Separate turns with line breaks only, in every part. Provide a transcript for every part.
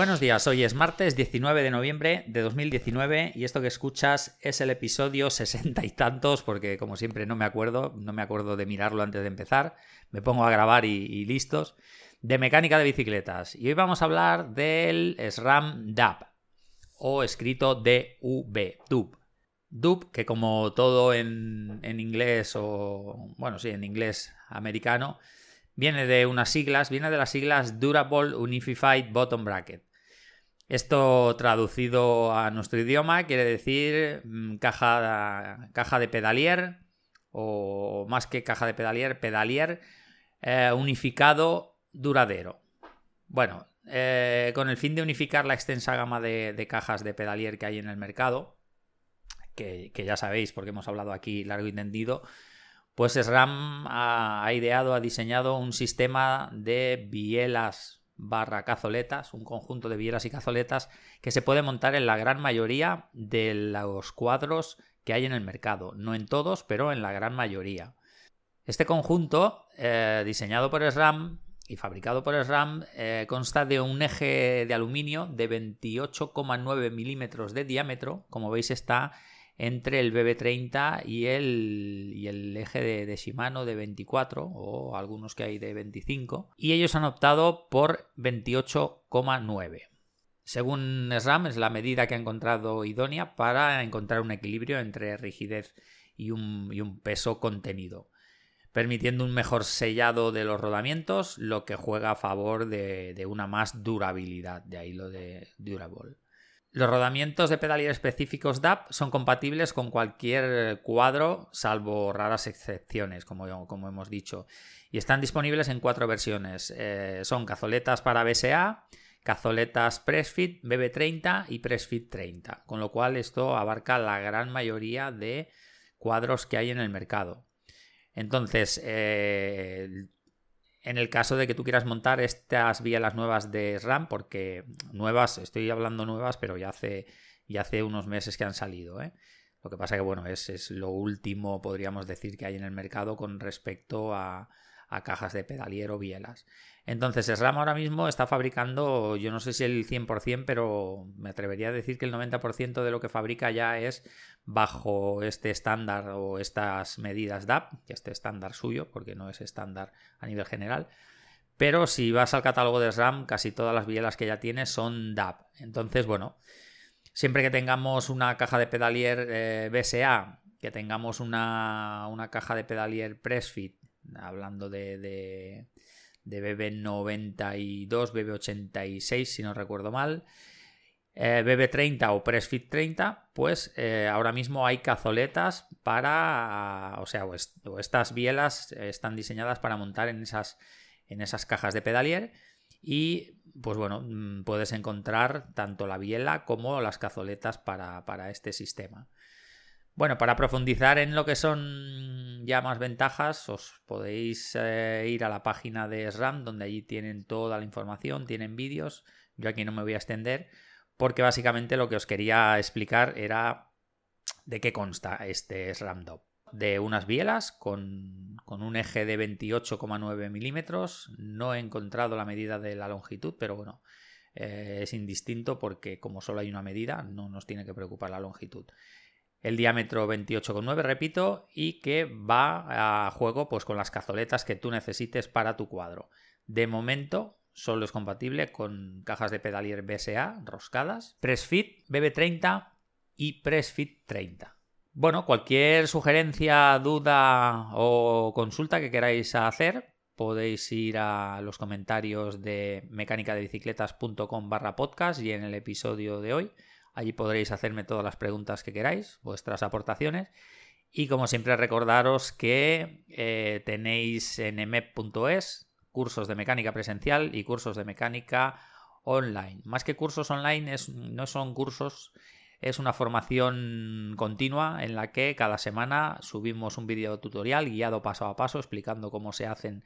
Buenos días, hoy es martes 19 de noviembre de 2019 y esto que escuchas es el episodio sesenta y tantos porque como siempre no me acuerdo, no me acuerdo de mirarlo antes de empezar, me pongo a grabar y, listos, de mecánica de bicicletas. Y hoy vamos a hablar del SRAM DAP o escrito DV, DUB. DUB, que como todo en, en inglés o, bueno, sí, en inglés americano, viene de unas siglas, viene de las siglas Durable Unified Bottom Bracket. Esto traducido a nuestro idioma quiere decir mm, caja, caja de pedalier o más que caja de pedalier, pedalier eh, unificado duradero. Bueno, eh, con el fin de unificar la extensa gama de, cajas de pedalier que hay en el mercado, que, que, ya sabéis porque hemos hablado aquí largo y tendido, pues SRAM ha, ideado, ha diseñado un sistema de bielas barra cazoletas, un conjunto de bielas y cazoletas que se puede montar en la gran mayoría de los cuadros que hay en el mercado. No en todos, pero en la gran mayoría. Este conjunto, eh, diseñado por SRAM y fabricado por SRAM, eh, consta de un eje de aluminio de 28,9 milímetros de diámetro. Como veis, está entre el BB30 y el, eje de, Shimano de 24 o algunos que hay de 25 y ellos han optado por 28,9. Según SRAM es la medida que ha encontrado idónea para encontrar un equilibrio entre rigidez y un, peso contenido permitiendo un mejor sellado de los rodamientos, lo que juega a favor de una más durabilidad, de ahí lo de durable. Los rodamientos de pedalier específicos DAP son compatibles con cualquier cuadro, salvo raras excepciones, como, como hemos dicho. Y están disponibles en cuatro versiones. Eh, son cazoletas para BSA, cazoletas Pressfit BB30 y Pressfit 30. Con lo cual esto abarca la gran mayoría de cuadros que hay en el mercado. Entonces, eh, en el caso de que tú quieras montar estas bielas nuevas de RAM, porque nuevas, estoy hablando nuevas, pero ya hace, ya hace unos meses que han salido. ¿eh? Lo que pasa que, bueno, es, es, lo último, podríamos decir, que hay en el mercado con respecto a, a cajas de pedalier o bielas. Entonces, SRAM ahora mismo está fabricando, yo no sé si el 100%, pero me atrevería a decir que el 90% de lo que fabrica ya es bajo este estándar o estas medidas DAP, que este estándar suyo, porque no es estándar a nivel general. Pero si vas al catálogo de SRAM, casi todas las bielas que ya tiene son DAP. Entonces, bueno, siempre que tengamos una caja de pedalier eh, BSA, que tengamos una, una caja de pedalier Pressfit hablando de, de, BB92, BB86, si no recuerdo mal. Eh, BB30 o Pressfit 30, pues eh, ahora mismo hay cazoletas para, o sea, o, estas bielas están diseñadas para montar en esas, en esas cajas de pedalier y pues bueno, mm, puedes encontrar tanto la biela como las cazoletas para, para este sistema. Bueno, para profundizar en lo que son ya más ventajas, os podéis eh, ir a la página de SRAM, donde allí tienen toda la información, tienen vídeos. Yo aquí no me voy a extender, porque básicamente lo que os quería explicar era de qué consta este SRAM DOP. De unas bielas con, un eje de 28,9 milímetros. No he encontrado la medida de la longitud, pero bueno, eh, es indistinto porque como solo hay una medida, no nos tiene que preocupar la longitud el diámetro 28,9, repito, y que va a juego pues, con las cazoletas que tú necesites para tu cuadro. De momento, solo es compatible con cajas de pedalier BSA roscadas, Pressfit BB30 y Pressfit 30. Bueno, cualquier sugerencia, duda o consulta que queráis hacer, podéis ir a los comentarios de mecánicadebicicletas.com barra podcast y en el episodio de hoy Allí podréis hacerme todas las preguntas que queráis, vuestras aportaciones. Y como siempre recordaros que eh, tenéis en emep.es cursos de mecánica presencial y cursos de mecánica online. Más que cursos online, es, no son cursos, es una formación continua en la que cada semana subimos un vídeo tutorial guiado paso a paso explicando cómo se hacen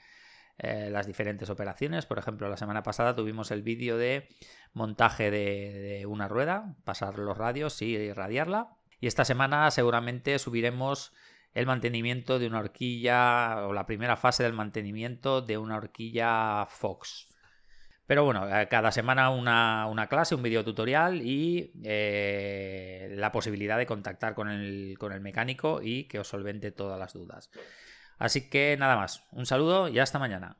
eh, las diferentes operaciones. Por ejemplo, la semana pasada tuvimos el vídeo de montaje de, una rueda, pasar los radios y irradiarla. Y esta semana seguramente subiremos el mantenimiento de una horquilla o la primera fase del mantenimiento de una horquilla Fox. Pero bueno, eh, cada semana una, clase, un video tutorial y eh, la posibilidad de contactar con el, con el mecánico y que os solvente todas las dudas. Así que nada más, un saludo y hasta mañana.